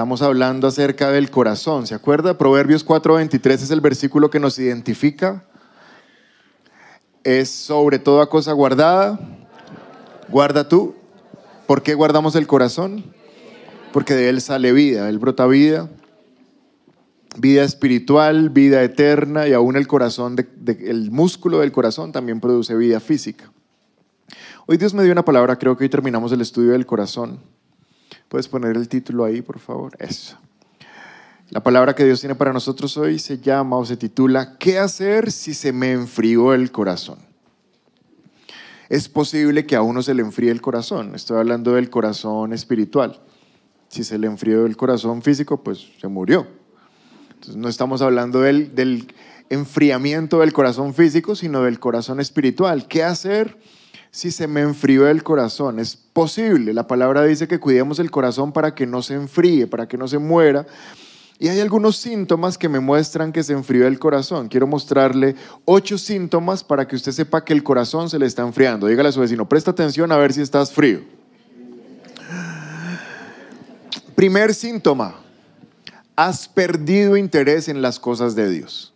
Estamos hablando acerca del corazón. ¿Se acuerda? Proverbios 4:23 es el versículo que nos identifica. Es sobre toda cosa guardada. Guarda tú. ¿Por qué guardamos el corazón? Porque de él sale vida, él brota vida, vida espiritual, vida eterna y aún el corazón, el músculo del corazón también produce vida física. Hoy Dios me dio una palabra, creo que hoy terminamos el estudio del corazón. ¿Puedes poner el título ahí, por favor? Eso. La palabra que Dios tiene para nosotros hoy se llama o se titula ¿Qué hacer si se me enfrió el corazón? Es posible que a uno se le enfríe el corazón. Estoy hablando del corazón espiritual. Si se le enfrió el corazón físico, pues se murió. Entonces no estamos hablando del, del enfriamiento del corazón físico, sino del corazón espiritual. ¿Qué hacer si se me enfrió el corazón. Es posible, la palabra dice que cuidemos el corazón para que no se enfríe, para que no se muera. Y hay algunos síntomas que me muestran que se enfrió el corazón. Quiero mostrarle ocho síntomas para que usted sepa que el corazón se le está enfriando. Dígale a su vecino, presta atención a ver si estás frío. Primer síntoma, has perdido interés en las cosas de Dios.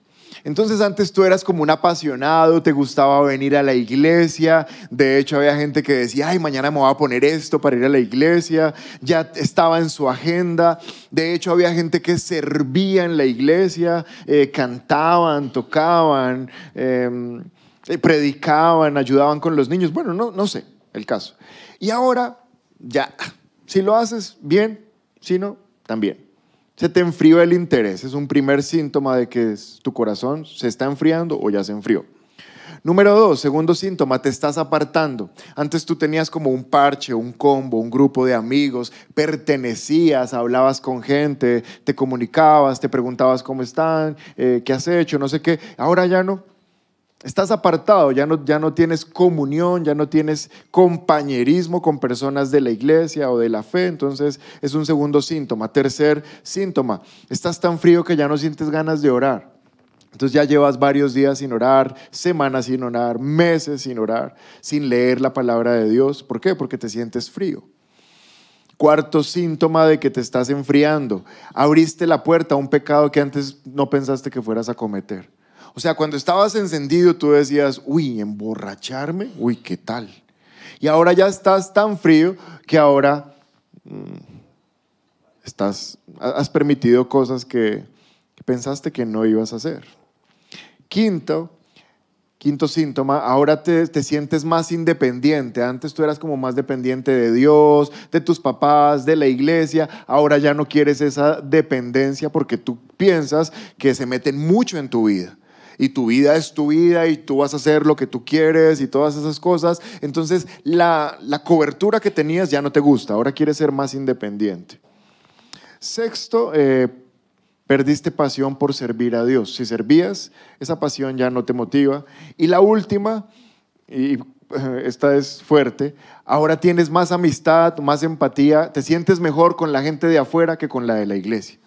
Entonces antes tú eras como un apasionado, te gustaba venir a la iglesia, de hecho había gente que decía, ay, mañana me voy a poner esto para ir a la iglesia, ya estaba en su agenda, de hecho había gente que servía en la iglesia, eh, cantaban, tocaban, em, eh, predicaban, ayudaban con los niños, bueno, no, no sé el caso. Y ahora ya, si lo haces bien, si no, también. Se te enfrió el interés, es un primer síntoma de que tu corazón se está enfriando o ya se enfrió. Número dos, segundo síntoma, te estás apartando. Antes tú tenías como un parche, un combo, un grupo de amigos, pertenecías, hablabas con gente, te comunicabas, te preguntabas cómo están, eh, qué has hecho, no sé qué. Ahora ya no. Estás apartado, ya no, ya no tienes comunión, ya no tienes compañerismo con personas de la iglesia o de la fe, entonces es un segundo síntoma. Tercer síntoma, estás tan frío que ya no sientes ganas de orar. Entonces ya llevas varios días sin orar, semanas sin orar, meses sin orar, sin leer la palabra de Dios. ¿Por qué? Porque te sientes frío. Cuarto síntoma de que te estás enfriando. Abriste la puerta a un pecado que antes no pensaste que fueras a cometer. O sea, cuando estabas encendido tú decías, uy, emborracharme, uy, ¿qué tal? Y ahora ya estás tan frío que ahora mm, estás, has permitido cosas que, pensaste que no ibas a hacer. Quinto, quinto síntoma, ahora te, te, sientes más independiente. Antes tú eras como más dependiente de Dios, de tus papás, de la iglesia. Ahora ya no quieres esa dependencia porque tú piensas que se meten mucho en tu vida y tu vida es tu vida y tú vas a hacer lo que tú quieres y todas esas cosas. Entonces la, cobertura que tenías ya no te gusta, ahora quieres ser más independiente. Sexto, eh, perdiste pasión por servir a Dios. Si servías, esa pasión ya no te motiva. Y la última, y eh, esta es fuerte, ahora tienes más amistad, más empatía, te sientes mejor con la gente de afuera que con la de la iglesia.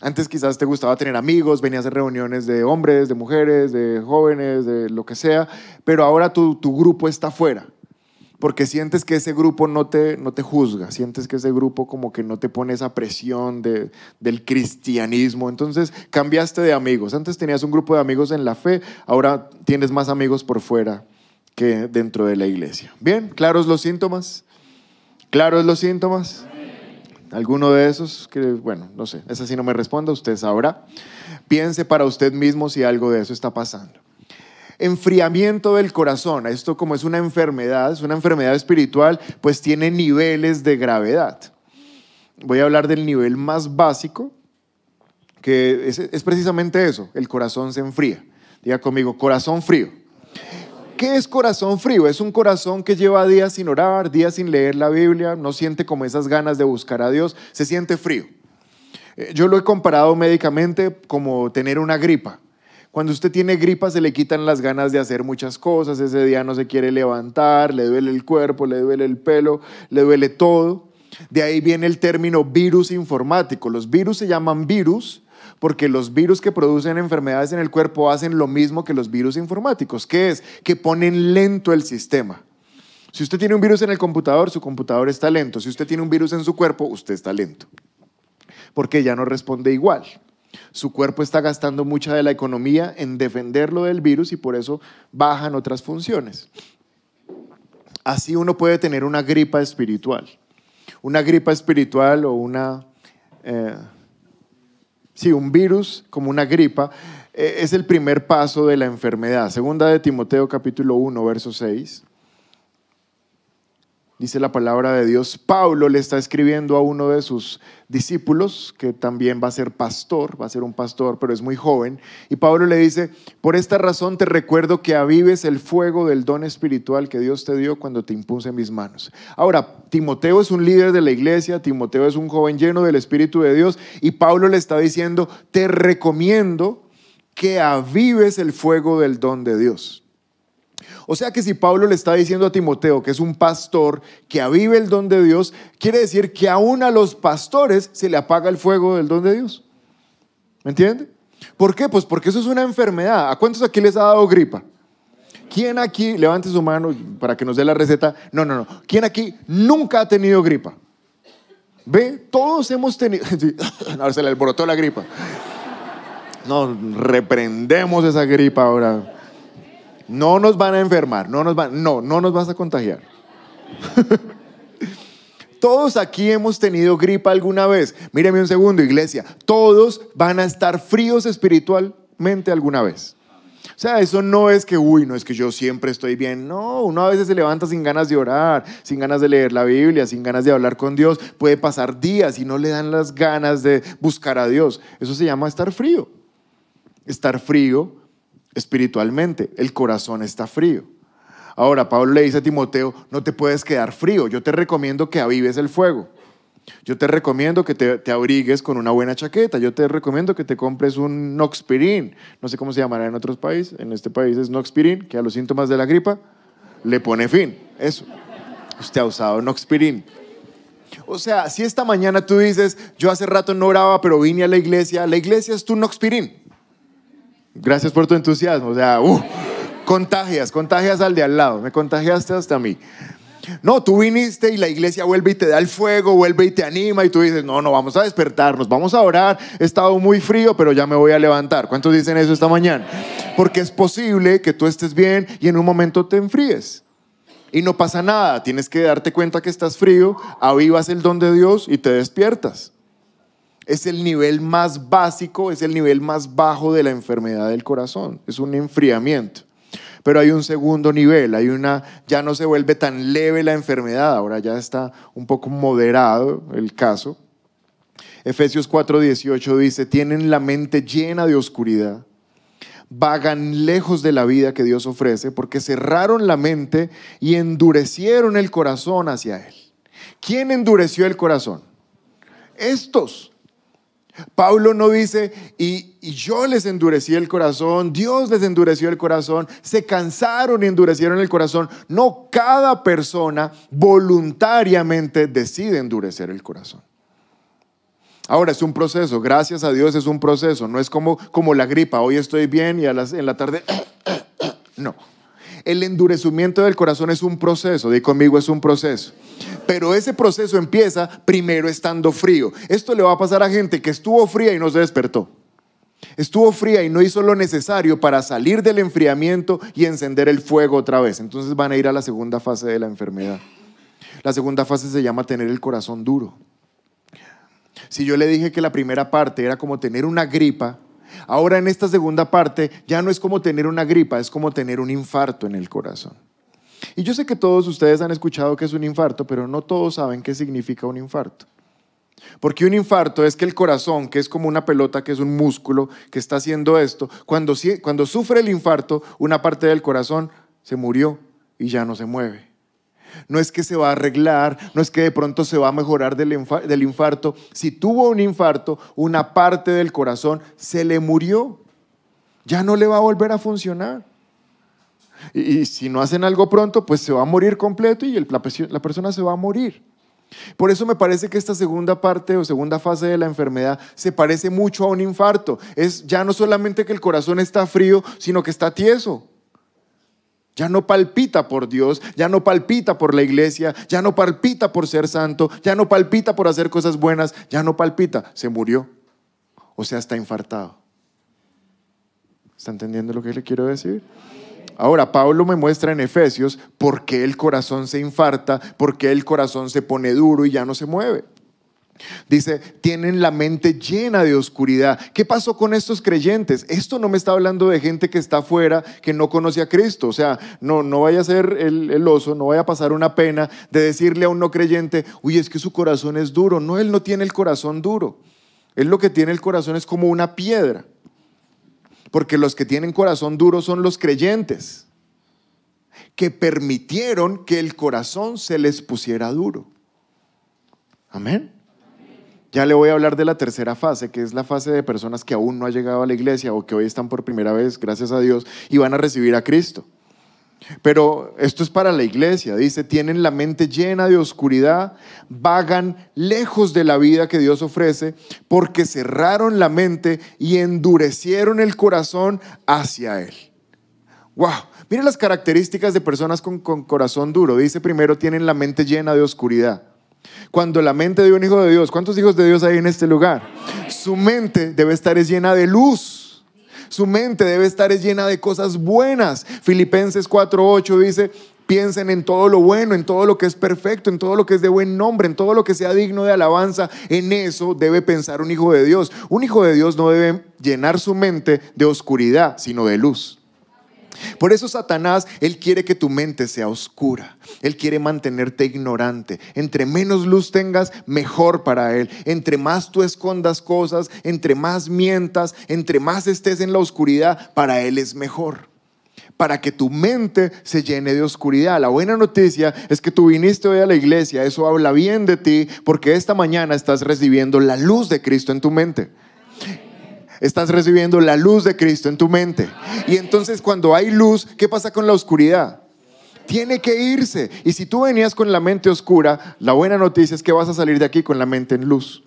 Antes quizás te gustaba tener amigos, venías a reuniones de hombres, de mujeres, de jóvenes, de lo que sea, pero ahora tu, grupo está fuera, porque sientes que ese grupo no te, no te juzga, sientes que ese grupo como que no te pone esa presión de, del cristianismo, entonces cambiaste de amigos. Antes tenías un grupo de amigos en la fe, ahora tienes más amigos por fuera que dentro de la iglesia. Bien, ¿claros los síntomas? ¿Claros los síntomas? Alguno de esos, que bueno, no sé, esa sí no me responda, usted sabrá. Piense para usted mismo si algo de eso está pasando. Enfriamiento del corazón, esto como es una enfermedad, es una enfermedad espiritual, pues tiene niveles de gravedad. Voy a hablar del nivel más básico, que es, es precisamente eso, el corazón se enfría. Diga conmigo, corazón frío. ¿Qué es corazón frío? Es un corazón que lleva días sin orar, días sin leer la Biblia, no siente como esas ganas de buscar a Dios, se siente frío. Eh, yo lo he comparado médicamente como tener una gripa. Cuando usted tiene gripa se le quitan las ganas de hacer muchas cosas, ese día no se quiere levantar, le duele el cuerpo, le duele el pelo, le duele todo. De ahí viene el término virus informático. Los virus se llaman virus porque los virus que producen enfermedades en el cuerpo hacen lo mismo que los virus informáticos, que es que ponen lento el sistema. Si usted tiene un virus en el computador, su computador está lento. Si usted tiene un virus en su cuerpo, usted está lento. porque ya no responde igual. Su cuerpo está gastando mucha de la economía en defenderlo del virus y por eso bajan otras funciones. Así uno puede tener una gripa espiritual. Una gripa espiritual o una... Eh, sí, un virus como una gripa eh, es el primer paso de la enfermedad. Segunda de Timoteo capítulo 1, verso 6 dice la palabra de Dios, Pablo le está escribiendo a uno de sus discípulos, que también va a ser pastor, va a ser un pastor, pero es muy joven, y Pablo le dice, por esta razón te recuerdo que avives el fuego del don espiritual que Dios te dio cuando te impuse mis manos. Ahora, Timoteo es un líder de la iglesia, Timoteo es un joven lleno del Espíritu de Dios, y Pablo le está diciendo, te recomiendo que avives el fuego del don de Dios. O sea que si Pablo le está diciendo a Timoteo que es un pastor que avive el don de Dios, quiere decir que aún a los pastores se le apaga el fuego del don de Dios. ¿Me entiende? ¿Por qué? Pues porque eso es una enfermedad. ¿A cuántos aquí les ha dado gripa? ¿Quién aquí, levante su mano para que nos dé la receta? No, no, no. ¿Quién aquí nunca ha tenido gripa? ¿Ve? Todos hemos tenido... ahora se le alborotó la gripa. No, reprendemos esa gripa ahora. No nos van a enfermar, no nos van, no, no nos vas a contagiar. Todos aquí hemos tenido gripa alguna vez. Míreme un segundo, iglesia. Todos van a estar fríos espiritualmente alguna vez. O sea, eso no es que, uy, no es que yo siempre estoy bien. No, uno a veces se levanta sin ganas de orar, sin ganas de leer la Biblia, sin ganas de hablar con Dios. Puede pasar días y no le dan las ganas de buscar a Dios. Eso se llama estar frío. Estar frío espiritualmente. El corazón está frío. Ahora, Pablo le dice a Timoteo, no te puedes quedar frío, yo te recomiendo que avives el fuego. Yo te recomiendo que te, abrigues con una buena chaqueta. Yo te recomiendo que te compres un Noxpirin. No sé cómo se llamará en otros países. En este país es Noxpirin, que a los síntomas de la gripa le pone fin. Eso. Usted ha usado Noxpirin. O sea, si esta mañana tú dices, yo hace rato no oraba, pero vine a la iglesia, la iglesia es tu Noxpirin. Gracias por tu entusiasmo. O sea, uh, contagias, contagias al de al lado. Me contagiaste hasta a mí. No, tú viniste y la iglesia vuelve y te da el fuego, vuelve y te anima y tú dices, no, no, vamos a despertarnos, vamos a orar. He estado muy frío, pero ya me voy a levantar. ¿Cuántos dicen eso esta mañana? Porque es posible que tú estés bien y en un momento te enfríes. Y no pasa nada, tienes que darte cuenta que estás frío, avivas el don de Dios y te despiertas es el nivel más básico, es el nivel más bajo de la enfermedad del corazón, es un enfriamiento. Pero hay un segundo nivel, hay una, ya no se vuelve tan leve la enfermedad, ahora ya está un poco moderado el caso. Efesios 4:18 dice, tienen la mente llena de oscuridad, vagan lejos de la vida que Dios ofrece, porque cerraron la mente y endurecieron el corazón hacia Él. ¿Quién endureció el corazón? Estos Pablo no dice, y, yo les endurecí el corazón, Dios les endureció el corazón, se cansaron y endurecieron el corazón. No, cada persona voluntariamente decide endurecer el corazón. Ahora es un proceso, gracias a Dios es un proceso, no es como, como la gripa, hoy estoy bien y a las, en la tarde, no. El endurecimiento del corazón es un proceso, de conmigo es un proceso. Pero ese proceso empieza primero estando frío. Esto le va a pasar a gente que estuvo fría y no se despertó. Estuvo fría y no hizo lo necesario para salir del enfriamiento y encender el fuego otra vez. Entonces van a ir a la segunda fase de la enfermedad. La segunda fase se llama tener el corazón duro. Si yo le dije que la primera parte era como tener una gripa, Ahora en esta segunda parte ya no es como tener una gripa, es como tener un infarto en el corazón. Y yo sé que todos ustedes han escuchado que es un infarto, pero no todos saben qué significa un infarto. Porque un infarto es que el corazón, que es como una pelota, que es un músculo que está haciendo esto, cuando, cuando sufre el infarto, una parte del corazón se murió y ya no se mueve. No es que se va a arreglar, no es que de pronto se va a mejorar del, infarto. Si tuvo un infarto, una parte del corazón se le murió. Ya no le va a volver a funcionar. Y, si no hacen algo pronto, pues se va a morir completo y la, persona se va a morir. Por eso me parece que esta segunda parte o segunda fase de la enfermedad se parece mucho a un infarto. Es ya no solamente que el corazón está frío, sino que está tieso. Ya no palpita por Dios, ya no palpita por la iglesia, ya no palpita por ser santo, ya no palpita por hacer cosas buenas, ya no palpita, se murió. O sea, está infartado. ¿Está entendiendo lo que le quiero decir? Ahora, Pablo me muestra en Efesios por qué el corazón se infarta, por qué el corazón se pone duro y ya no se mueve. Dice, tienen la mente llena de oscuridad. ¿Qué pasó con estos creyentes? Esto no me está hablando de gente que está afuera, que no conoce a Cristo. O sea, no, no vaya a ser el, el, oso, no vaya a pasar una pena de decirle a un no creyente, uy, es que su corazón es duro. No, él no tiene el corazón duro. Él lo que tiene el corazón es como una piedra. Porque los que tienen corazón duro son los creyentes, que permitieron que el corazón se les pusiera duro. Amén. Ya le voy a hablar de la tercera fase, que es la fase de personas que aún no han llegado a la iglesia o que hoy están por primera vez, gracias a Dios, y van a recibir a Cristo. Pero esto es para la iglesia, dice, tienen la mente llena de oscuridad, vagan lejos de la vida que Dios ofrece, porque cerraron la mente y endurecieron el corazón hacia Él. ¡Wow! Miren las características de personas con, con corazón duro. Dice primero, tienen la mente llena de oscuridad. Cuando la mente de un hijo de Dios, ¿cuántos hijos de Dios hay en este lugar? Su mente debe estar llena de luz. Su mente debe estar llena de cosas buenas. Filipenses 4:8 dice, piensen en todo lo bueno, en todo lo que es perfecto, en todo lo que es de buen nombre, en todo lo que sea digno de alabanza. En eso debe pensar un hijo de Dios. Un hijo de Dios no debe llenar su mente de oscuridad, sino de luz. Por eso Satanás, él quiere que tu mente sea oscura. Él quiere mantenerte ignorante. Entre menos luz tengas, mejor para él. Entre más tú escondas cosas, entre más mientas, entre más estés en la oscuridad, para él es mejor. Para que tu mente se llene de oscuridad. La buena noticia es que tú viniste hoy a la iglesia. Eso habla bien de ti porque esta mañana estás recibiendo la luz de Cristo en tu mente estás recibiendo la luz de Cristo en tu mente. Y entonces cuando hay luz, ¿qué pasa con la oscuridad? Tiene que irse. Y si tú venías con la mente oscura, la buena noticia es que vas a salir de aquí con la mente en luz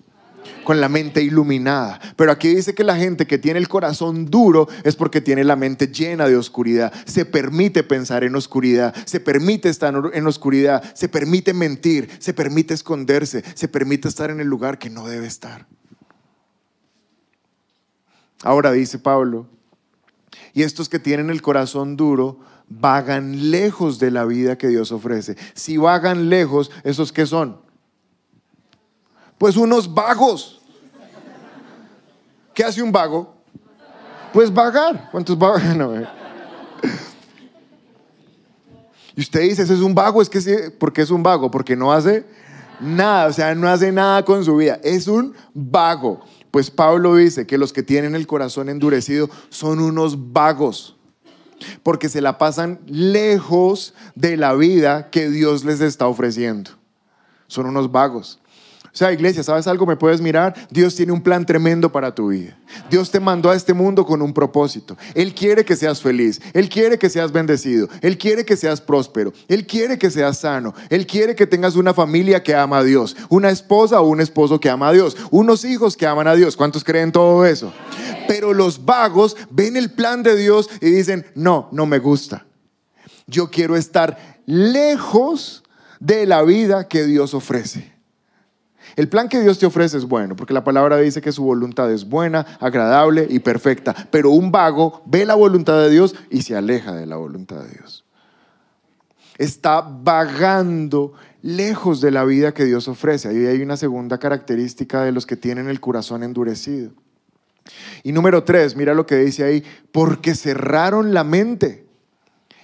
con la mente iluminada. Pero aquí dice que la gente que tiene el corazón duro es porque tiene la mente llena de oscuridad. Se permite pensar en oscuridad, se permite estar en oscuridad, se permite mentir, se permite esconderse, se permite estar en el lugar que no debe estar. Ahora dice Pablo, y estos que tienen el corazón duro vagan lejos de la vida que Dios ofrece. Si vagan lejos, ¿esos qué son? Pues unos vagos. ¿Qué hace un vago? Pues vagar. ¿Cuántos vagos? y usted dice, ese es un vago, es que ¿por qué es un vago? Porque no hace nada, o sea, no hace nada con su vida. Es un vago. Pues Pablo dice que los que tienen el corazón endurecido son unos vagos, porque se la pasan lejos de la vida que Dios les está ofreciendo. Son unos vagos. O sea, iglesia, ¿sabes algo? Me puedes mirar. Dios tiene un plan tremendo para tu vida. Dios te mandó a este mundo con un propósito. Él quiere que seas feliz. Él quiere que seas bendecido. Él quiere que seas próspero. Él quiere que seas sano. Él quiere que tengas una familia que ama a Dios. Una esposa o un esposo que ama a Dios. Unos hijos que aman a Dios. ¿Cuántos creen todo eso? Pero los vagos ven el plan de Dios y dicen, no, no me gusta. Yo quiero estar lejos de la vida que Dios ofrece. El plan que Dios te ofrece es bueno, porque la palabra dice que su voluntad es buena, agradable y perfecta. Pero un vago ve la voluntad de Dios y se aleja de la voluntad de Dios. Está vagando lejos de la vida que Dios ofrece. Ahí hay una segunda característica de los que tienen el corazón endurecido. Y número tres, mira lo que dice ahí, porque cerraron la mente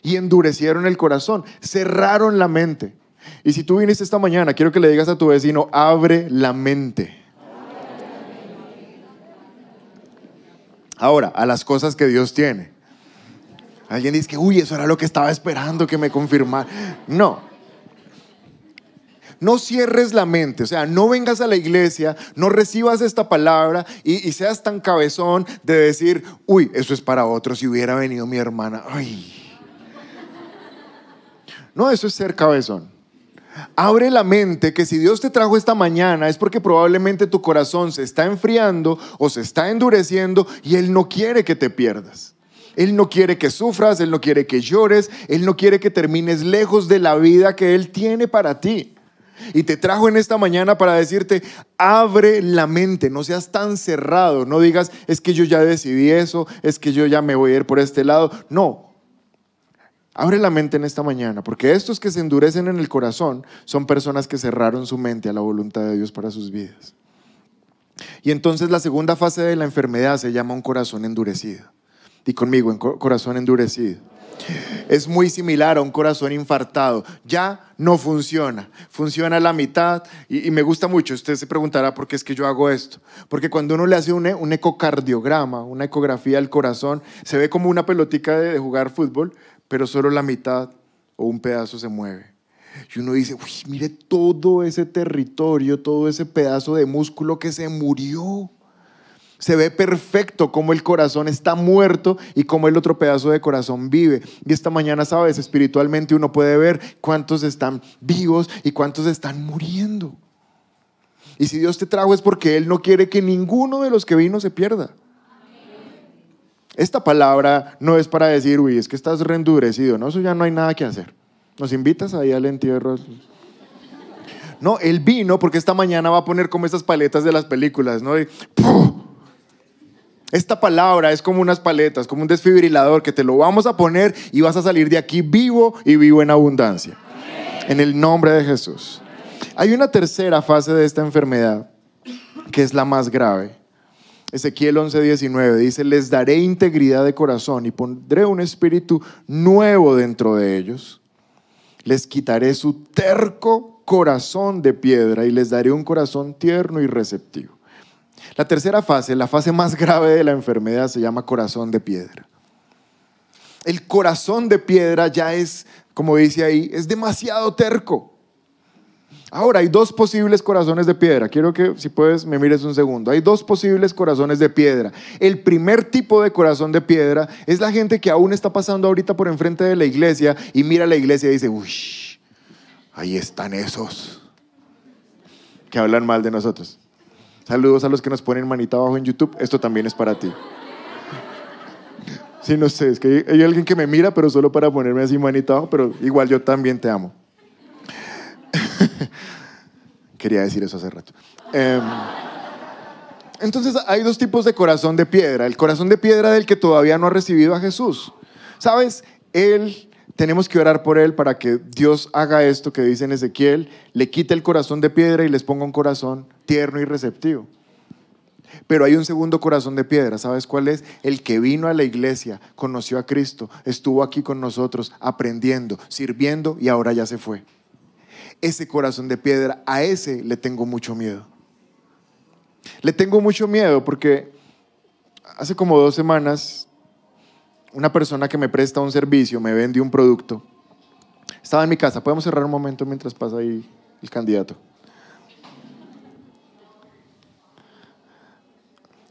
y endurecieron el corazón. Cerraron la mente. Y si tú viniste esta mañana, quiero que le digas a tu vecino, abre la mente. Ahora, a las cosas que Dios tiene. Alguien dice que, uy, eso era lo que estaba esperando que me confirmara. No. No cierres la mente, o sea, no vengas a la iglesia, no recibas esta palabra y, seas tan cabezón de decir, uy, eso es para otro, si hubiera venido mi hermana. Ay. No, eso es ser cabezón. Abre la mente que si Dios te trajo esta mañana es porque probablemente tu corazón se está enfriando o se está endureciendo y Él no quiere que te pierdas. Él no quiere que sufras, Él no quiere que llores, Él no quiere que termines lejos de la vida que Él tiene para ti. Y te trajo en esta mañana para decirte, abre la mente, no seas tan cerrado, no digas, es que yo ya decidí eso, es que yo ya me voy a ir por este lado. No, abre la mente en esta mañana, porque estos que se endurecen en el corazón son personas que cerraron su mente a la voluntad de Dios para sus vidas. Y entonces la segunda fase de la enfermedad se llama un corazón endurecido. Y conmigo, en corazón endurecido. Es muy similar a un corazón infartado. Ya no funciona. Funciona a la mitad. Y, me gusta mucho. Usted se preguntará por qué es que yo hago esto. Porque cuando uno le hace un, ecocardiograma, una ecografía al corazón, se ve como una pelotica de jugar fútbol, pero solo la mitad o un pedazo se mueve. Y uno dice, uy, mire todo ese territorio, todo ese pedazo de músculo que se murió. Se ve perfecto cómo el corazón está muerto y cómo el otro pedazo de corazón vive. Y esta mañana, sabes, espiritualmente uno puede ver cuántos están vivos y cuántos están muriendo. Y si Dios te trajo es porque Él no quiere que ninguno de los que vino se pierda. Esta palabra no es para decir, uy, es que estás reendurecido, no, eso ya no hay nada que hacer. ¿Nos invitas ahí al entierro? No, él vino porque esta mañana va a poner como esas paletas de las películas, ¿no? esta palabra es como unas paletas, como un desfibrilador que te lo vamos a poner y vas a salir de aquí vivo y vivo en abundancia. En el nombre de Jesús. Hay una tercera fase de esta enfermedad que es la más grave. Ezequiel 11:19 dice, les daré integridad de corazón y pondré un espíritu nuevo dentro de ellos les quitaré su terco corazón de piedra y les daré un corazón tierno y receptivo. La tercera fase, la fase más grave de la enfermedad, se llama corazón de piedra. El corazón de piedra ya es, como dice ahí, es demasiado terco. Ahora, hay dos posibles corazones de piedra. Quiero que, si puedes, me mires un segundo. Hay dos posibles corazones de piedra. El primer tipo de corazón de piedra es la gente que aún está pasando ahorita por enfrente de la iglesia y mira a la iglesia y dice, uy, ahí están esos que hablan mal de nosotros. Saludos a los que nos ponen manita abajo en YouTube. Esto también es para ti. Sí, no sé, es que hay alguien que me mira, pero solo para ponerme así manita abajo, pero igual yo también te amo. Quería decir eso hace rato. Em, entonces hay dos tipos de corazón de piedra. El corazón de piedra del que todavía no ha recibido a Jesús. ¿Sabes? Él, tenemos que orar por él para que Dios haga esto que dice en Ezequiel, le quite el corazón de piedra y les ponga un corazón tierno y receptivo. Pero hay un segundo corazón de piedra, ¿sabes cuál es? El que vino a la iglesia, conoció a Cristo, estuvo aquí con nosotros, aprendiendo, sirviendo y ahora ya se fue ese corazón de piedra, a ese le tengo mucho miedo. Le tengo mucho miedo porque hace como dos semanas una persona que me presta un servicio me vende un producto. Estaba en mi casa. ¿Podemos cerrar un momento mientras pasa ahí el candidato?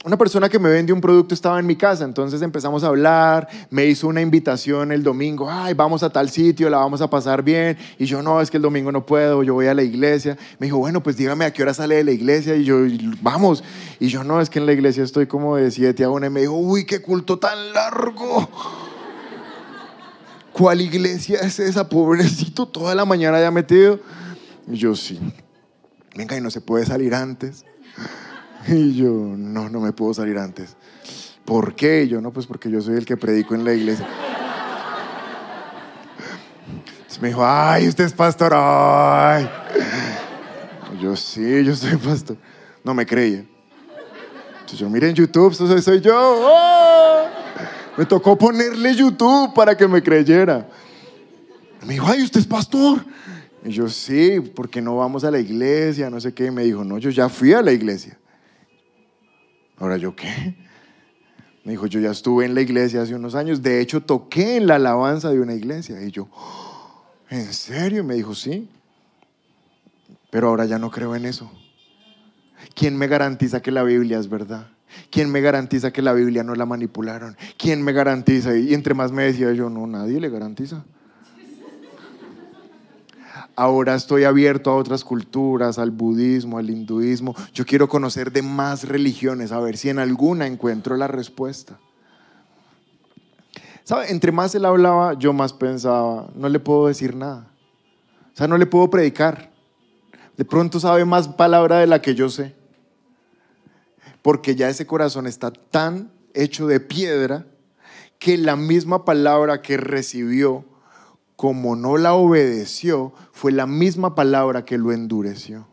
Una persona que me vende un producto estaba en mi casa, entonces empezamos a hablar, me hizo una invitación el domingo, ay, vamos a tal sitio, la vamos a pasar bien, y yo no, es que el domingo no puedo, yo voy a la iglesia. Me dijo, bueno, pues dígame a qué hora sale de la iglesia, y yo, vamos, y yo no, es que en la iglesia estoy como de 7 a 1, y me dijo, uy, qué culto tan largo. ¿Cuál iglesia es esa, pobrecito, toda la mañana ya metido? Y yo, sí, venga, y no se puede salir antes. Y yo, no, no me puedo salir antes. ¿Por qué? Y yo, no, pues porque yo soy el que predico en la iglesia. Entonces me dijo, ay, usted es pastor, ay. yo, sí, yo soy pastor. No me creía. Entonces yo, miren YouTube, soy, yo. ¡Oh! Me tocó ponerle YouTube para que me creyera. Me dijo, ay, usted es pastor. Y yo, sí, porque no vamos a la iglesia, no sé qué. Y me dijo, no, yo ya fui a la iglesia. Ahora yo qué? Me dijo, yo ya estuve en la iglesia hace unos años, de hecho toqué en la alabanza de una iglesia. Y yo, ¿en serio? Me dijo, sí. Pero ahora ya no creo en eso. ¿Quién me garantiza que la Biblia es verdad? ¿Quién me garantiza que la Biblia no la manipularon? ¿Quién me garantiza? Y entre más me decía yo, no, nadie le garantiza. Ahora estoy abierto a otras culturas, al budismo, al hinduismo. Yo quiero conocer de más religiones, a ver si en alguna encuentro la respuesta. ¿Sabe? Entre más él hablaba, yo más pensaba, no le puedo decir nada. O sea, no le puedo predicar. De pronto sabe más palabra de la que yo sé. Porque ya ese corazón está tan hecho de piedra que la misma palabra que recibió, como no la obedeció, fue la misma palabra que lo endureció.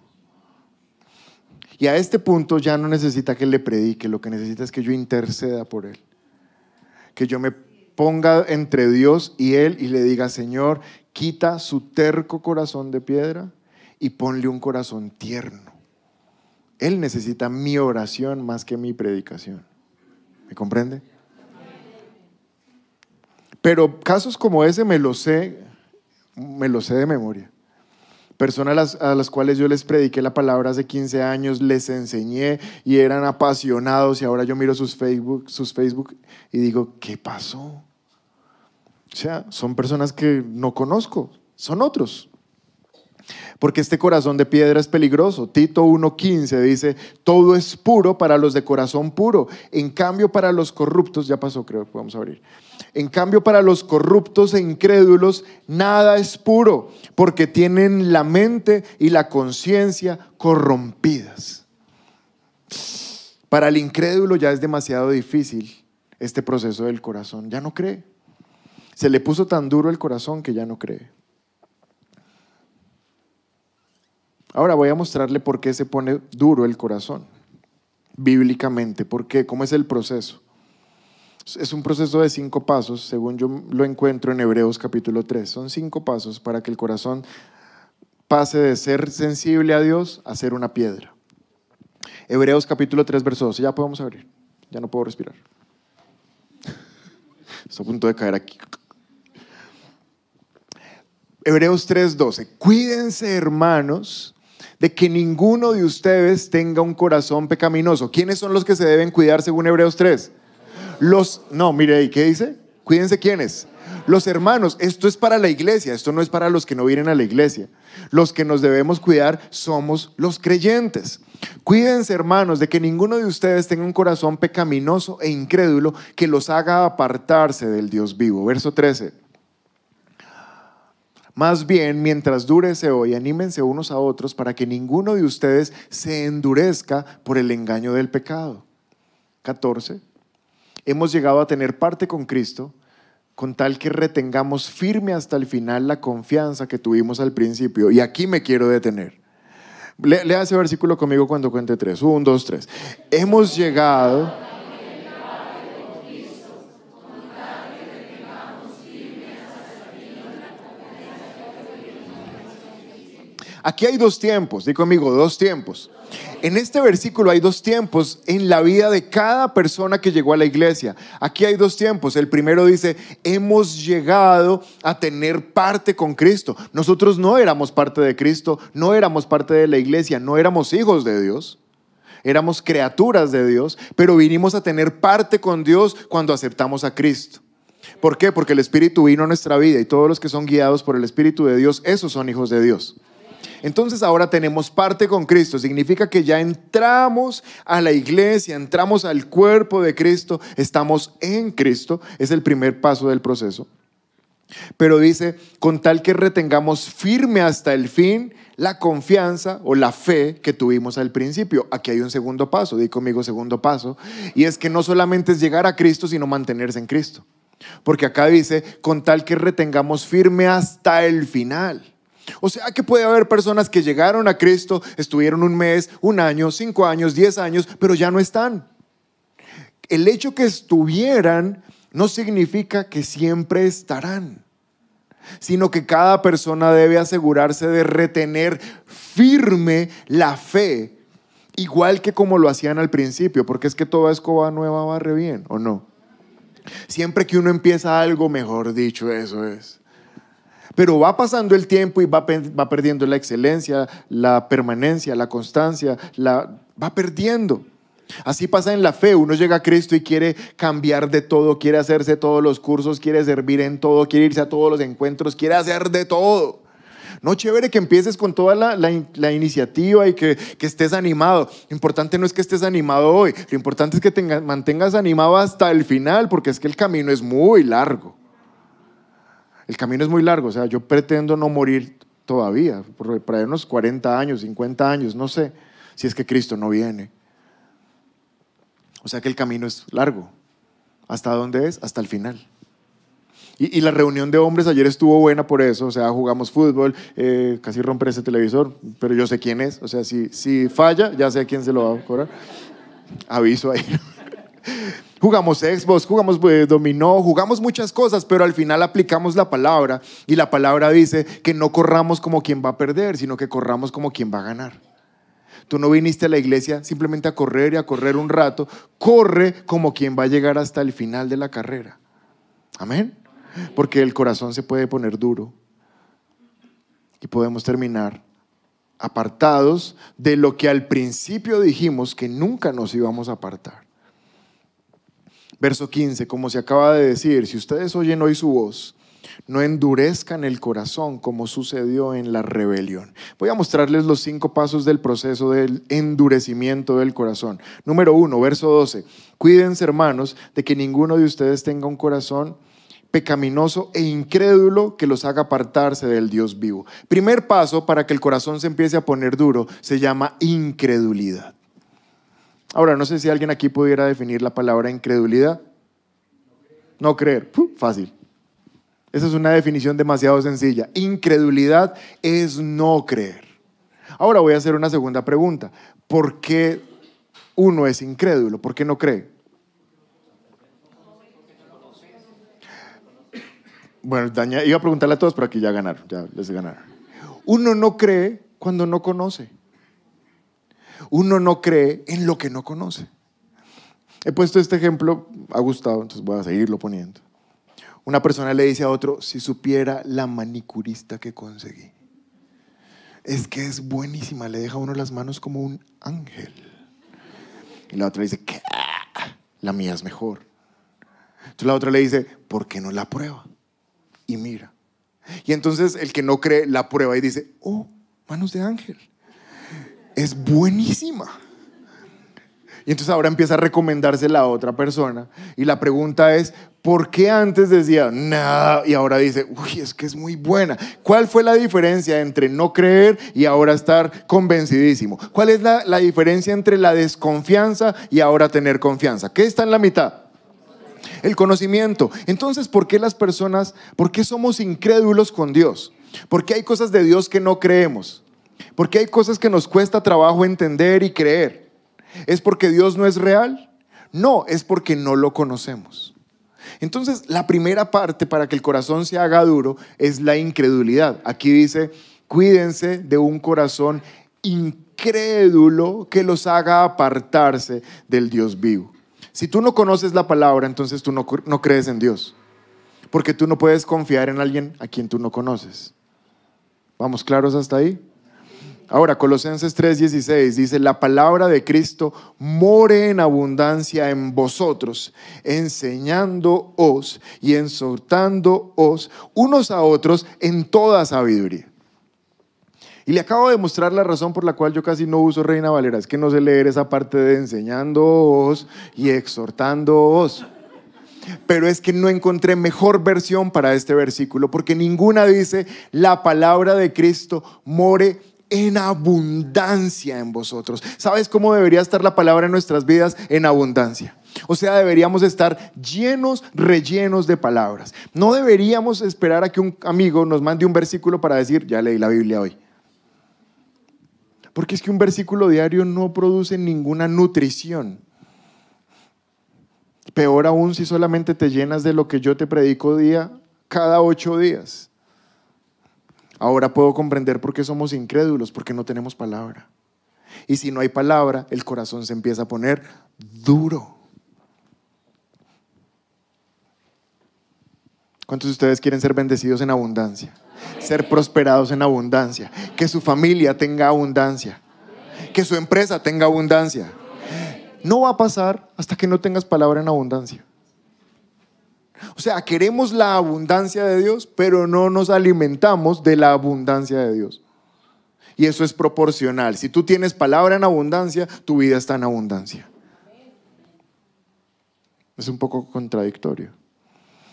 Y a este punto ya no necesita que le predique, lo que necesita es que yo interceda por él. Que yo me ponga entre Dios y él y le diga, Señor, quita su terco corazón de piedra y ponle un corazón tierno. Él necesita mi oración más que mi predicación. ¿Me comprende? Pero casos como ese me lo sé, me lo sé de memoria. Personas a las, cuales yo les prediqué la palabra hace 15 años, les enseñé y eran apasionados y ahora yo miro sus Facebook, sus Facebook y digo, ¿qué pasó? O sea, son personas que no conozco, son otros. Porque este corazón de piedra es peligroso. Tito 1.15 dice, todo es puro para los de corazón puro. En cambio, para los corruptos, ya pasó creo, vamos a abrir. En cambio, para los corruptos e incrédulos, nada es puro, porque tienen la mente y la conciencia corrompidas. Para el incrédulo ya es demasiado difícil este proceso del corazón. Ya no cree. Se le puso tan duro el corazón que ya no cree. Ahora voy a mostrarle por qué se pone duro el corazón, bíblicamente. ¿Por qué? ¿Cómo es el proceso? Es un proceso de cinco pasos, según yo lo encuentro en Hebreos capítulo 3. Son cinco pasos para que el corazón pase de ser sensible a Dios a ser una piedra. Hebreos capítulo 3, verso 12. Ya podemos abrir. Ya no puedo respirar. Estoy a punto de caer aquí. Hebreos 3, 12. Cuídense, hermanos, de que ninguno de ustedes tenga un corazón pecaminoso. ¿Quiénes son los que se deben cuidar según Hebreos 3? Los, no, mire ahí, ¿qué dice? Cuídense quiénes. Los hermanos, esto es para la iglesia, esto no es para los que no vienen a la iglesia. Los que nos debemos cuidar somos los creyentes. Cuídense, hermanos, de que ninguno de ustedes tenga un corazón pecaminoso e incrédulo que los haga apartarse del Dios vivo. Verso 13. Más bien, mientras dure ese hoy, anímense unos a otros para que ninguno de ustedes se endurezca por el engaño del pecado. 14 hemos llegado a tener parte con Cristo con tal que retengamos firme hasta el final la confianza que tuvimos al principio. Y aquí me quiero detener. Lea ese versículo conmigo cuando cuente tres. Un, dos, tres. Hemos llegado Aquí hay dos tiempos, di conmigo, dos tiempos. En este versículo hay dos tiempos en la vida de cada persona que llegó a la iglesia. Aquí hay dos tiempos. El primero dice, hemos llegado a tener parte con Cristo. Nosotros no éramos parte de Cristo, no éramos parte de la iglesia, no éramos hijos de Dios. Éramos criaturas de Dios, pero vinimos a tener parte con Dios cuando aceptamos a Cristo. ¿Por qué? Porque el Espíritu vino a nuestra vida y todos los que son guiados por el Espíritu de Dios, esos son hijos de Dios. Entonces ahora tenemos parte con Cristo. Significa que ya entramos a la iglesia, entramos al cuerpo de Cristo, estamos en Cristo. Es el primer paso del proceso. Pero dice, con tal que retengamos firme hasta el fin la confianza o la fe que tuvimos al principio. Aquí hay un segundo paso, di conmigo segundo paso, y es que no solamente es llegar a Cristo, sino mantenerse en Cristo. Porque acá dice, con tal que retengamos firme hasta el final. O sea que puede haber personas que llegaron a Cristo, estuvieron un mes, un año, cinco años, diez años, pero ya no están. El hecho que estuvieran no significa que siempre estarán, sino que cada persona debe asegurarse de retener firme la fe, igual que como lo hacían al principio, porque es que toda escoba nueva barre bien, ¿o no? Siempre que uno empieza algo, mejor dicho, eso es. Pero va pasando el tiempo y va, va perdiendo la excelencia, la permanencia, la constancia, la, va perdiendo. Así pasa en la fe, uno llega a Cristo y quiere cambiar de todo, quiere hacerse todos los cursos, quiere servir en todo, quiere irse a todos los encuentros, quiere hacer de todo. No chévere que empieces con toda la, iniciativa y que, estés animado. Lo importante no es que estés animado hoy, lo importante es que te mantengas animado hasta el final, porque es que el camino es muy largo. El camino es muy largo, o sea, yo pretendo no morir todavía, por unos 40 años, 50 años, no sé, si es que Cristo no viene. O sea que el camino es largo. ¿Hasta dónde es? Hasta el final. Y, la reunión de hombres ayer estuvo buena por eso, o sea, jugamos fútbol, eh, casi romper ese televisor, pero yo sé quién es, o sea, si, si falla, ya sé a quién se lo va a cobrar. Aviso ahí. Jugamos Xbox, jugamos pues, dominó, jugamos muchas cosas, pero al final aplicamos la palabra y la palabra dice que no corramos como quien va a perder, sino que corramos como quien va a ganar. Tú no viniste a la iglesia simplemente a correr y a correr un rato, corre como quien va a llegar hasta el final de la carrera. Amén porque el corazón se puede poner duro y podemos terminar apartados de lo que al principio dijimos que nunca nos íbamos a apartar. Verso 15, como se acaba de decir, si ustedes oyen hoy su voz, no endurezcan el corazón como sucedió en la rebelión. Voy a mostrarles los cinco pasos del proceso del endurecimiento del corazón. Número uno, verso 12. Cuídense, hermanos, de que ninguno de ustedes tenga un corazón pecaminoso e incrédulo que los haga apartarse del Dios vivo. Primer paso para que el corazón se empiece a poner duro se llama incredulidad. Ahora, no sé si alguien aquí pudiera definir la palabra incredulidad. No creer, fácil. Esa es una definición demasiado sencilla. Incredulidad es no creer. Ahora voy a hacer una segunda pregunta. ¿Por qué uno es incrédulo? ¿Por qué no cree? Bueno, iba a preguntarle a todos, pero aquí ya ganaron, ya les ganaron. Uno no cree cuando no conoce. Uno no cree en lo que no conoce. He puesto este ejemplo, ha gustado, entonces voy a seguirlo poniendo. Una persona le dice a otro, si supiera la manicurista que conseguí. Es que es buenísima, le deja a uno las manos como un ángel. Y la otra dice, ¿qué? La mía es mejor. Entonces la otra le dice, ¿por qué no la prueba? y mira. Y entonces el que no cree la prueba y dice, oh, manos de ángel, es buenísima. Y entonces ahora empieza a recomendarse la otra persona. Y la pregunta es, ¿por qué antes decía nada y ahora dice, uy, es que es muy buena? ¿Cuál fue la diferencia entre no creer y ahora estar convencidísimo? ¿Cuál es la, la diferencia entre la desconfianza y ahora tener confianza? ¿Qué está en la mitad? el conocimiento. Entonces, ¿por qué las personas, por qué somos incrédulos con Dios? ¿Por qué hay cosas de Dios que no creemos? ¿Por qué hay cosas que nos cuesta trabajo entender y creer? ¿Es porque Dios no es real? No, es porque no lo conocemos. Entonces, la primera parte para que el corazón se haga duro es la incredulidad. Aquí dice, cuídense de un corazón incrédulo que los haga apartarse del Dios vivo. Si tú no conoces la palabra, entonces tú no, crees en Dios. Porque tú no puedes confiar en alguien a quien tú no conoces. ¿Vamos claros hasta ahí? Ahora, Colosenses 3:16 dice, la palabra de Cristo more en abundancia en vosotros, enseñándoos y exhortándoos unos a otros en toda sabiduría. Y le acabo de mostrar la razón por la cual yo casi no uso Reina Valera. Es que no sé leer esa parte de enseñándoos y exhortándoos. Pero es que no encontré mejor versión para este versículo, porque ninguna dice, la palabra de Cristo more en abundancia en vosotros. ¿Sabes cómo debería estar la palabra en nuestras vidas? En abundancia. O sea, deberíamos estar llenos, rellenos de palabras. No deberíamos esperar a que un amigo nos mande un versículo para decir, ya leí la Biblia hoy. Porque es que un versículo diario no produce ninguna nutrición. Peor aún si solamente te llenas de lo que yo te predico día cada ocho días. Ahora puedo comprender por qué somos incrédulos, porque no tenemos palabra. Y si no hay palabra, el corazón se empieza a poner duro. ¿Cuántos de ustedes quieren ser bendecidos en abundancia? Ser prosperados en abundancia. Que su familia tenga abundancia. Que su empresa tenga abundancia. No va a pasar hasta que no tengas palabra en abundancia. O sea, queremos la abundancia de Dios, pero no nos alimentamos de la abundancia de Dios. Y eso es proporcional. Si tú tienes palabra en abundancia, tu vida está en abundancia. Es un poco contradictorio.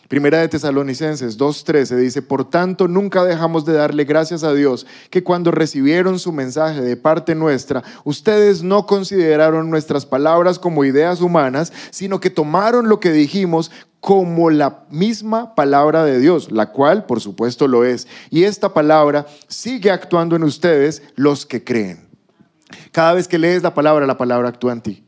Primera de Tesalonicenses 2.13 dice, por tanto nunca dejamos de darle gracias a Dios que cuando recibieron su mensaje de parte nuestra, ustedes no consideraron nuestras palabras como ideas humanas, sino que tomaron lo que dijimos como la misma palabra de Dios, la cual por supuesto lo es. Y esta palabra sigue actuando en ustedes los que creen. Cada vez que lees la palabra, la palabra actúa en ti.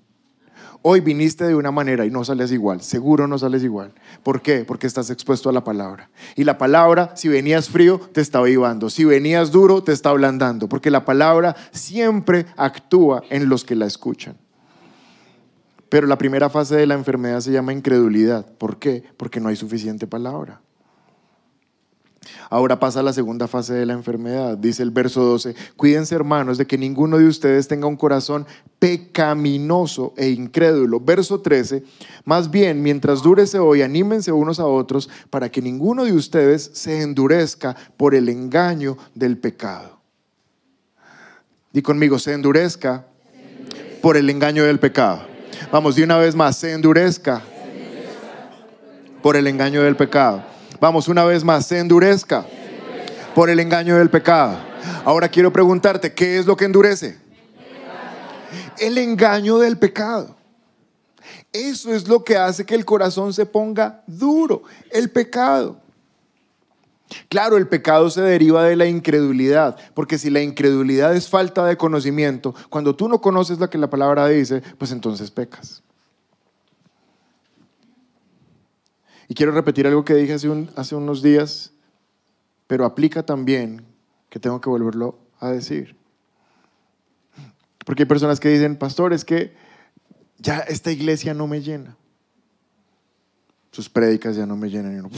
Hoy viniste de una manera y no sales igual, seguro no sales igual. ¿Por qué? Porque estás expuesto a la palabra. Y la palabra, si venías frío, te está avivando. Si venías duro, te está ablandando. Porque la palabra siempre actúa en los que la escuchan. Pero la primera fase de la enfermedad se llama incredulidad. ¿Por qué? Porque no hay suficiente palabra. Ahora pasa la segunda fase de la enfermedad. Dice el verso 12, cuídense hermanos de que ninguno de ustedes tenga un corazón pecaminoso e incrédulo. Verso 13, más bien, mientras dure ese hoy, anímense unos a otros para que ninguno de ustedes se endurezca por el engaño del pecado. Di conmigo, se endurezca por el engaño del pecado. Vamos, de una vez más, se endurezca por el engaño del pecado. Vamos, una vez más, se endurezca por el engaño del pecado. Ahora quiero preguntarte, ¿qué es lo que endurece? El engaño del pecado. Eso es lo que hace que el corazón se ponga duro, el pecado. Claro, el pecado se deriva de la incredulidad, porque si la incredulidad es falta de conocimiento, cuando tú no conoces lo que la palabra dice, pues entonces pecas. Y quiero repetir algo que dije hace, unos días, pero aplica también que tengo que volverlo a decir. Porque hay personas que dicen, pastor, es que ya esta iglesia no me llena. Sus prédicas ya no me llenan.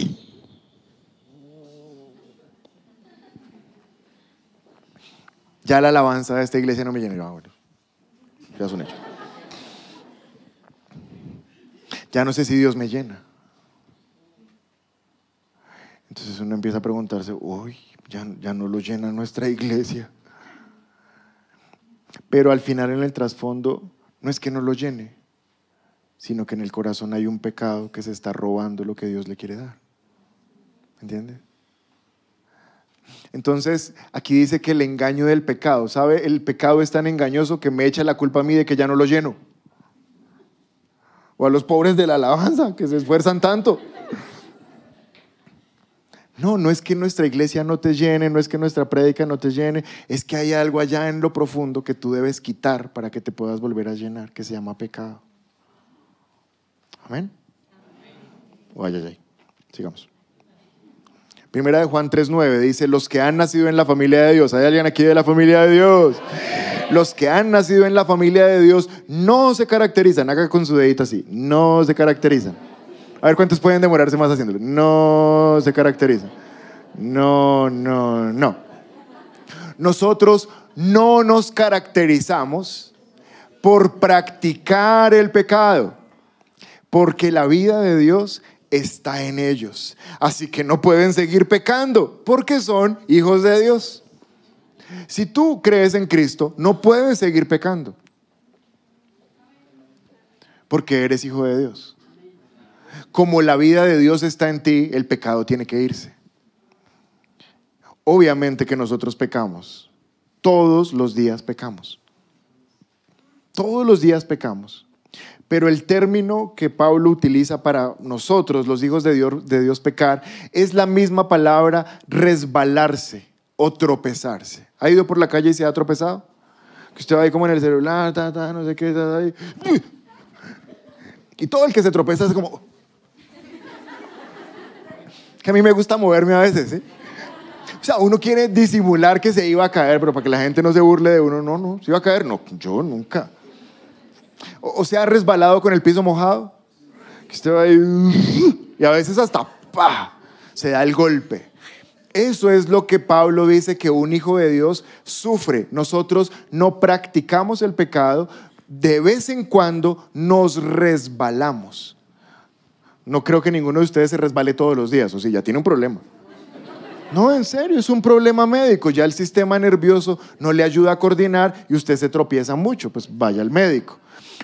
Ya la alabanza de esta iglesia no me llena. Ah, ya es un hecho. Ya no sé si Dios me llena. Entonces uno empieza a preguntarse, uy, ya, ya no lo llena nuestra iglesia. Pero al final en el trasfondo no es que no lo llene, sino que en el corazón hay un pecado que se está robando lo que Dios le quiere dar. ¿Entiende? Entonces, aquí dice que el engaño del pecado, ¿sabe? El pecado es tan engañoso que me echa la culpa a mí de que ya no lo lleno. O a los pobres de la alabanza, que se esfuerzan tanto. No, no es que nuestra iglesia no te llene, no es que nuestra prédica no te llene, es que hay algo allá en lo profundo que tú debes quitar para que te puedas volver a llenar, que se llama pecado. Amén. Ay, ay, ay. Sigamos. Primera de Juan 3.9 dice, los que han nacido en la familia de Dios, ¿hay alguien aquí de la familia de Dios? Los que han nacido en la familia de Dios no se caracterizan, haga con su dedito así, no se caracterizan a ver cuántos pueden demorarse más haciéndolo. No se caracteriza. No, no, no. Nosotros no nos caracterizamos por practicar el pecado, porque la vida de Dios está en ellos. Así que no pueden seguir pecando, porque son hijos de Dios. Si tú crees en Cristo, no puedes seguir pecando, porque eres hijo de Dios como la vida de Dios está en ti, el pecado tiene que irse. Obviamente que nosotros pecamos. Todos los días pecamos. Todos los días pecamos. Pero el término que Pablo utiliza para nosotros, los hijos de Dios, de Dios pecar, es la misma palabra resbalarse o tropezarse. ¿Ha ido por la calle y se ha tropezado? Que usted va ahí como en el celular, no sé qué, ahí. Y todo el que se tropeza es como, que a mí me gusta moverme a veces. O sea, uno quiere disimular que se iba a caer, pero para que la gente no se burle de uno, no, no, se iba a caer, no, yo nunca. O, sea, resbalado con el piso mojado, que usted va ahí, y a veces hasta, ¡pa! se da el golpe. Eso es lo que Pablo dice que un hijo de Dios sufre. Nosotros no practicamos el pecado, de vez en cuando nos resbalamos No creo que ninguno de ustedes se resbale todos los días, o si ya tiene un problema. No, en serio, es un problema médico. Ya el sistema nervioso no le ayuda a coordinar y usted se tropieza mucho, pues vaya al médico.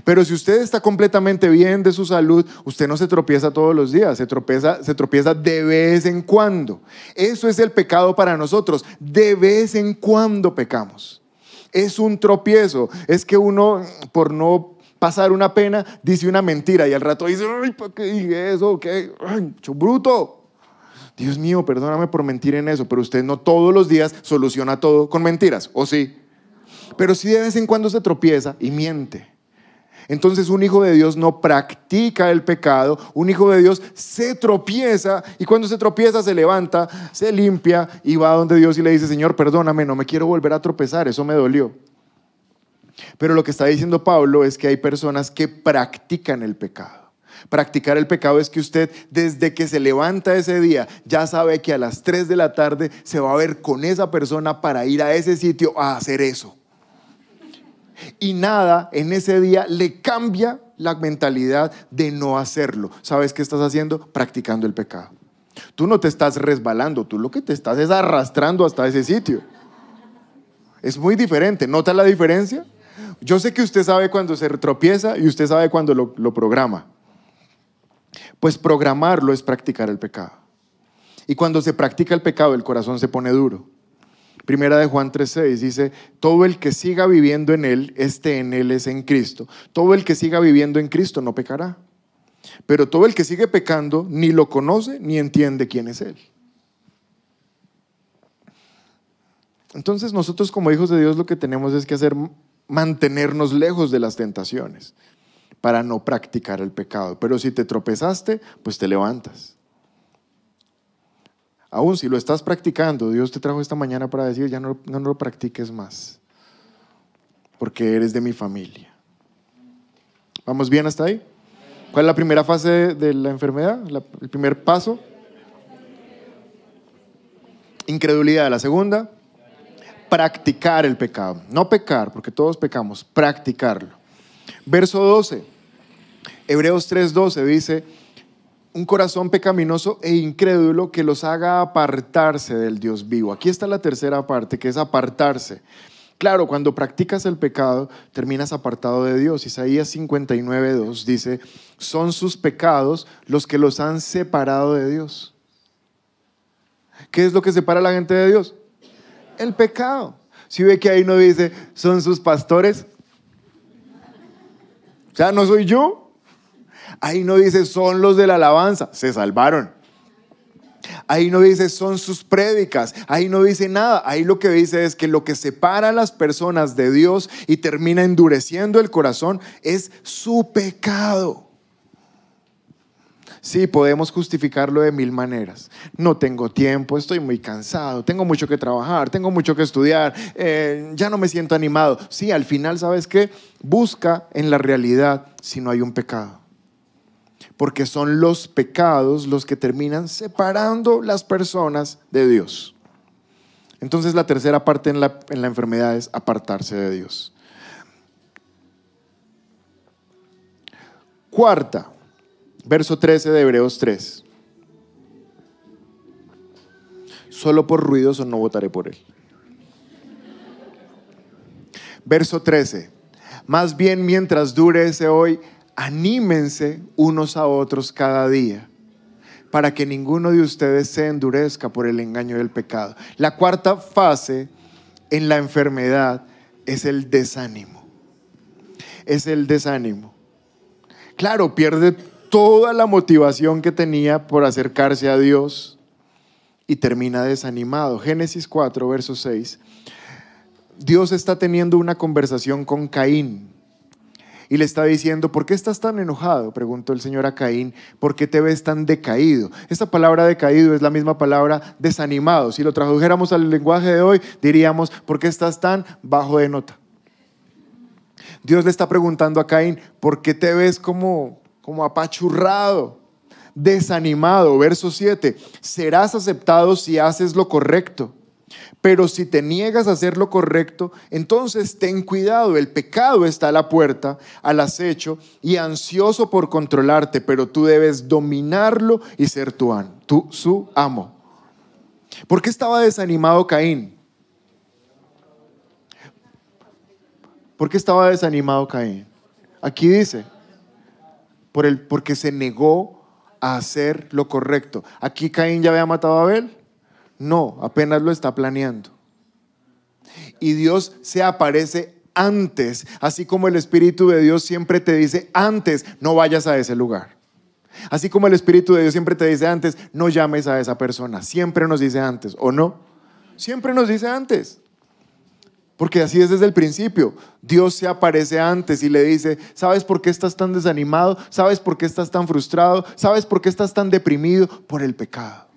Pero si usted está completamente bien de su salud, usted no se tropieza todos los días, se tropieza, se tropieza de vez en cuando. Eso es el pecado para nosotros. De vez en cuando pecamos. Es un tropiezo. Es que uno, por no pasar una pena, dice una mentira y al rato dice, ay, ¿para qué dije eso? ¿Qué? Ay, bruto. Dios mío, perdóname por mentir en eso, pero usted no todos los días soluciona todo con mentiras, ¿o sí? Pero sí de vez en cuando se tropieza y miente. Entonces un hijo de Dios no practica el pecado, un hijo de Dios se tropieza y cuando se tropieza se levanta, se limpia y va donde Dios y le dice, Señor, perdóname, no me quiero volver a tropezar, eso me dolió. Pero lo que está diciendo Pablo es que hay personas que practican el pecado. Practicar el pecado es que usted desde que se levanta ese día ya sabe que a las 3 de la tarde se va a ver con esa persona para ir a ese sitio a hacer eso y nada en ese día le cambia la mentalidad de no hacerlo. ¿Sabes qué estás haciendo? Practicando el pecado. Tú no te estás resbalando, tú lo que te estás es arrastrando hasta ese sitio. Es muy diferente. ¿Nota la diferencia? Yo sé que usted sabe cuando se tropieza y usted sabe cuando lo, lo programa. Pues programarlo es practicar el pecado. Y cuando se practica el pecado, el corazón se pone duro. Primera de Juan 3:6 dice, todo el que siga viviendo en Él, este en Él es en Cristo. Todo el que siga viviendo en Cristo no pecará. Pero todo el que sigue pecando ni lo conoce ni entiende quién es Él. Entonces nosotros como hijos de Dios lo que tenemos es que hacer mantenernos lejos de las tentaciones para no practicar el pecado. Pero si te tropezaste, pues te levantas. Aún si lo estás practicando, Dios te trajo esta mañana para decir, ya no, no, lo practiques más, porque eres de mi familia. ¿Vamos bien hasta ahí? ¿Cuál es la primera fase de, la enfermedad? el primer paso. Incredulidad. La segunda, practicar el pecado. No pecar, porque todos pecamos, practicarlo. Verso 12. Hebreos 3:12 dice, un corazón pecaminoso e incrédulo que los haga apartarse del Dios vivo. Aquí está la tercera parte, que es apartarse. Claro, cuando practicas el pecado, terminas apartado de Dios. Isaías 59.2 dice, son sus pecados los que los han separado de Dios. ¿Qué es lo que separa a la gente de Dios? El pecado. Si ve que ahí no dice, son sus pastores. O sea, no soy yo, Ahí no dice, son los de la alabanza, se salvaron. Ahí no dice, son sus prédicas. Ahí no dice nada. Ahí lo que dice es que lo que separa a las personas de Dios y termina endureciendo el corazón es su pecado. Sí, podemos justificarlo de mil maneras. No tengo tiempo, estoy muy cansado, tengo mucho que trabajar, tengo mucho que estudiar, eh, ya no me siento animado. Sí, al final, ¿sabes qué? Busca en la realidad si no hay un pecado porque son los pecados los que terminan separando las personas de Dios. Entonces la tercera parte en la, en la enfermedad es apartarse de Dios. Cuarta, verso 13 de Hebreos 3. Solo por ruidoso no votaré por él. Verso 13. Más bien mientras dure ese hoy, anímense unos a otros cada día para que ninguno de ustedes se endurezca por el engaño del pecado. La cuarta fase en la enfermedad es el desánimo. Es el desánimo. Claro, pierde toda la motivación que tenía por acercarse a Dios y termina desanimado. Génesis 4, verso 6. Dios está teniendo una conversación con Caín y le está diciendo, ¿por qué estás tan enojado? Preguntó el Señor a Caín, ¿por qué te ves tan decaído? Esta palabra decaído es la misma palabra desanimado. Si lo tradujéramos al lenguaje de hoy, diríamos, ¿por qué estás tan bajo de nota? Dios le está preguntando a Caín, ¿por qué te ves como, como apachurrado? desanimado. Verso 7, serás aceptado si haces lo correcto Pero si te niegas a hacer lo correcto, entonces ten cuidado, el pecado está a la puerta, al acecho y ansioso por controlarte, pero tú debes dominarlo y ser tu, su amo. ¿Por qué estaba desanimado Caín? ¿Por qué estaba desanimado Caín? Aquí dice, por el, porque se negó a hacer lo correcto. ¿Aquí Caín ya había matado a Abel? No, apenas lo está planeando. Y Dios se aparece antes, así como el Espíritu de Dios siempre te dice antes, no vayas a ese lugar. Así como el Espíritu de Dios siempre te dice antes, no llames a esa persona. Siempre nos dice antes, ¿o no? Siempre nos dice antes. Porque así es desde el principio. Dios se aparece antes y le dice, ¿sabes por qué estás tan desanimado? ¿Sabes por qué estás tan frustrado? ¿Sabes por qué estás tan deprimido? Por el pecado.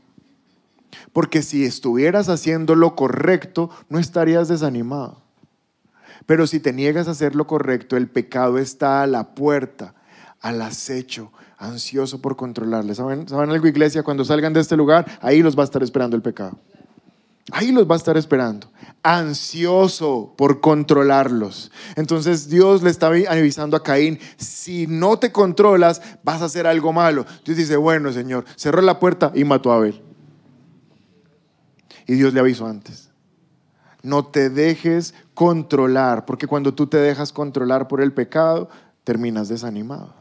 Porque si estuvieras haciendo lo correcto, no estarías desanimado. Pero si te niegas a hacer lo correcto, el pecado está a la puerta, al acecho, ansioso por controlarle. ¿Saben, ¿Saben algo, iglesia? Cuando salgan de este lugar, ahí los va a estar esperando el pecado. Ahí los va a estar esperando, ansioso por controlarlos. Entonces Dios le está avisando a Caín, si no te controlas, vas a hacer algo malo. Dios dice, bueno, Señor, cerró la puerta y mató a Abel. Y Dios le avisó antes. No te dejes controlar, porque cuando tú te dejas controlar por el pecado, terminas desanimado.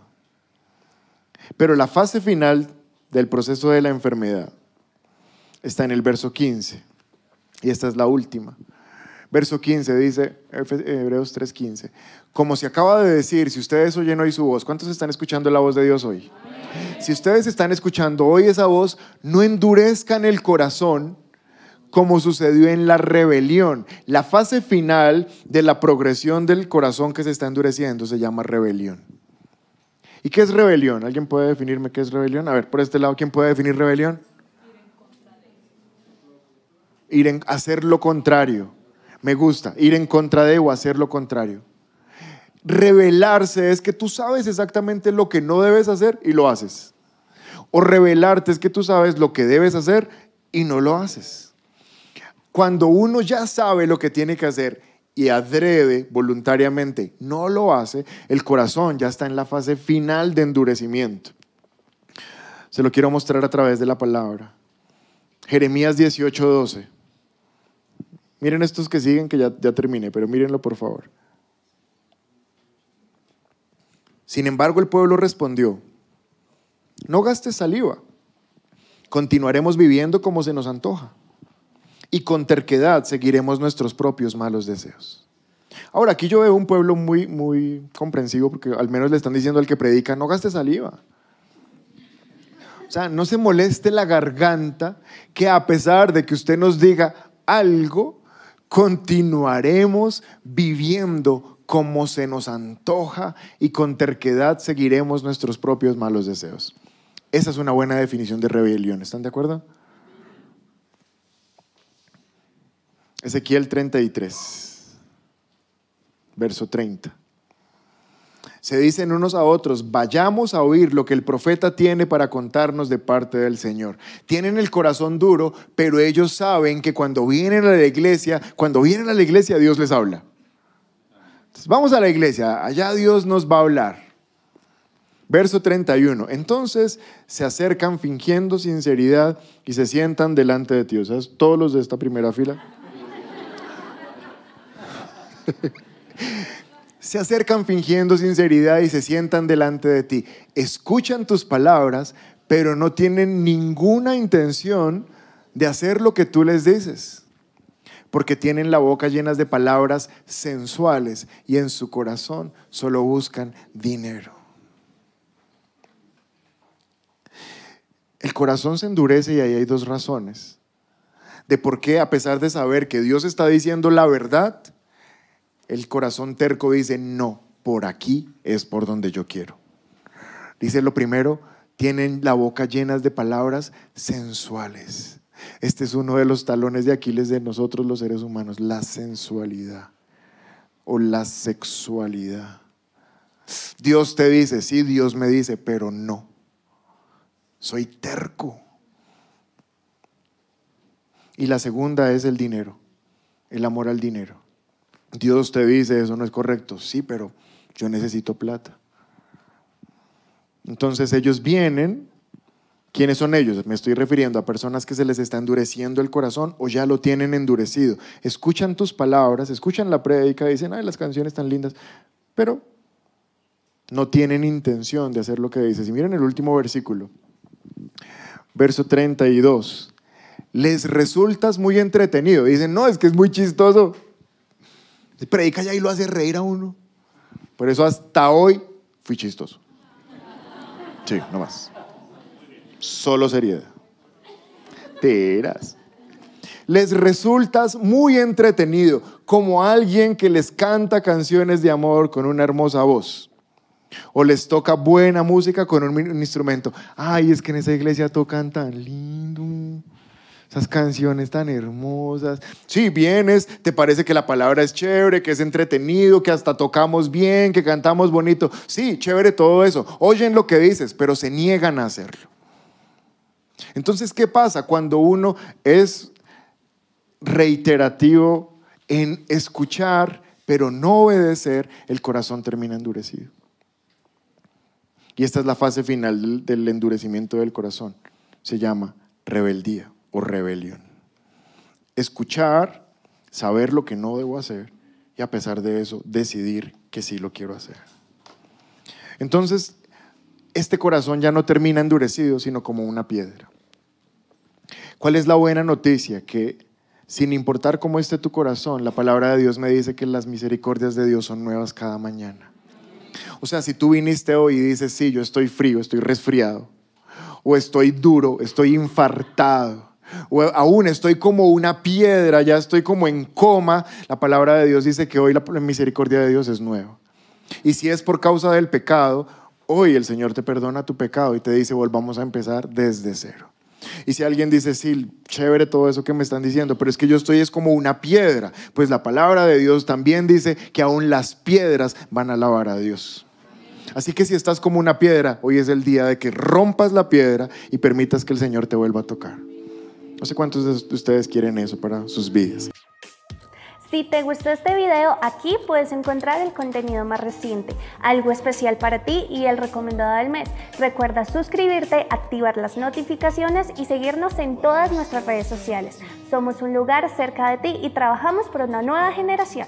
Pero la fase final del proceso de la enfermedad está en el verso 15. Y esta es la última. Verso 15 dice, Hebreos 3:15, como se acaba de decir, si ustedes oyen hoy su voz, ¿cuántos están escuchando la voz de Dios hoy? Si ustedes están escuchando hoy esa voz, no endurezcan el corazón como sucedió en la rebelión. La fase final de la progresión del corazón que se está endureciendo se llama rebelión. ¿Y qué es rebelión? ¿Alguien puede definirme qué es rebelión? A ver, por este lado, ¿quién puede definir rebelión? Ir en hacer lo contrario. Me gusta, ir en contra de o hacer lo contrario. Rebelarse es que tú sabes exactamente lo que no debes hacer y lo haces. O rebelarte es que tú sabes lo que debes hacer y no lo haces. Cuando uno ya sabe lo que tiene que hacer y adrede voluntariamente no lo hace, el corazón ya está en la fase final de endurecimiento. Se lo quiero mostrar a través de la palabra. Jeremías 18:12. Miren estos que siguen, que ya, ya terminé, pero mírenlo por favor. Sin embargo, el pueblo respondió, no gastes saliva, continuaremos viviendo como se nos antoja y con terquedad seguiremos nuestros propios malos deseos. Ahora, aquí yo veo un pueblo muy, muy comprensivo porque al menos le están diciendo al que predica, no gaste saliva. O sea, no se moleste la garganta que a pesar de que usted nos diga algo, continuaremos viviendo como se nos antoja y con terquedad seguiremos nuestros propios malos deseos. Esa es una buena definición de rebelión. ¿Están de acuerdo? Ezequiel 33, verso 30. Se dicen unos a otros, vayamos a oír lo que el profeta tiene para contarnos de parte del Señor. Tienen el corazón duro, pero ellos saben que cuando vienen a la iglesia, cuando vienen a la iglesia Dios les habla. vamos a la iglesia, allá Dios nos va a hablar. Verso 31. Entonces se acercan fingiendo sinceridad y se sientan delante de ti. O sea, todos los de esta primera fila. se acercan fingiendo sinceridad y se sientan delante de ti. Escuchan tus palabras, pero no tienen ninguna intención de hacer lo que tú les dices, porque tienen la boca llena de palabras sensuales y en su corazón solo buscan dinero. El corazón se endurece y ahí hay dos razones de por qué, a pesar de saber que Dios está diciendo la verdad, el corazón terco dice, no, por aquí es por donde yo quiero. Dice lo primero, tienen la boca llena de palabras sensuales. Este es uno de los talones de Aquiles de nosotros los seres humanos, la sensualidad o la sexualidad. Dios te dice, sí, Dios me dice, pero no. Soy terco. Y la segunda es el dinero, el amor al dinero. Dios te dice, eso no es correcto. Sí, pero yo necesito plata. Entonces ellos vienen. ¿Quiénes son ellos? Me estoy refiriendo a personas que se les está endureciendo el corazón o ya lo tienen endurecido. Escuchan tus palabras, escuchan la prédica, dicen, ay, las canciones tan lindas, pero no tienen intención de hacer lo que dices. Y miren el último versículo, verso 32. Les resultas muy entretenido. Dicen, no, es que es muy chistoso. Predica ya y lo hace reír a uno. Por eso hasta hoy fui chistoso. Sí, no más. Solo seriedad. Teras. Les resultas muy entretenido, como alguien que les canta canciones de amor con una hermosa voz. O les toca buena música con un instrumento. Ay, es que en esa iglesia tocan tan lindo esas canciones tan hermosas. Sí, vienes, te parece que la palabra es chévere, que es entretenido, que hasta tocamos bien, que cantamos bonito. Sí, chévere todo eso. Oyen lo que dices, pero se niegan a hacerlo. Entonces, ¿qué pasa cuando uno es reiterativo en escuchar, pero no obedecer? El corazón termina endurecido. Y esta es la fase final del, endurecimiento del corazón. Se llama rebeldía o rebelión. Escuchar, saber lo que no debo hacer y a pesar de eso decidir que sí lo quiero hacer. Entonces, este corazón ya no termina endurecido, sino como una piedra. ¿Cuál es la buena noticia? Que sin importar cómo esté tu corazón, la palabra de Dios me dice que las misericordias de Dios son nuevas cada mañana. O sea, si tú viniste hoy y dices, sí, yo estoy frío, estoy resfriado, o estoy duro, estoy infartado, o aún estoy como una piedra, ya estoy como en coma, la palabra de Dios dice que hoy la misericordia de Dios es nueva. Y si es por causa del pecado, hoy el Señor te perdona tu pecado y te dice, volvamos a empezar desde cero. Y si alguien dice, sí, chévere todo eso que me están diciendo, pero es que yo estoy es como una piedra, pues la palabra de Dios también dice que aún las piedras van a alabar a Dios. Así que si estás como una piedra, hoy es el día de que rompas la piedra y permitas que el Señor te vuelva a tocar. No sé cuántos de ustedes quieren eso para sus vidas. Si te gustó este video, aquí puedes encontrar el contenido más reciente, algo especial para ti y el recomendado del mes. Recuerda suscribirte, activar las notificaciones y seguirnos en todas nuestras redes sociales. Somos un lugar cerca de ti y trabajamos por una nueva generación.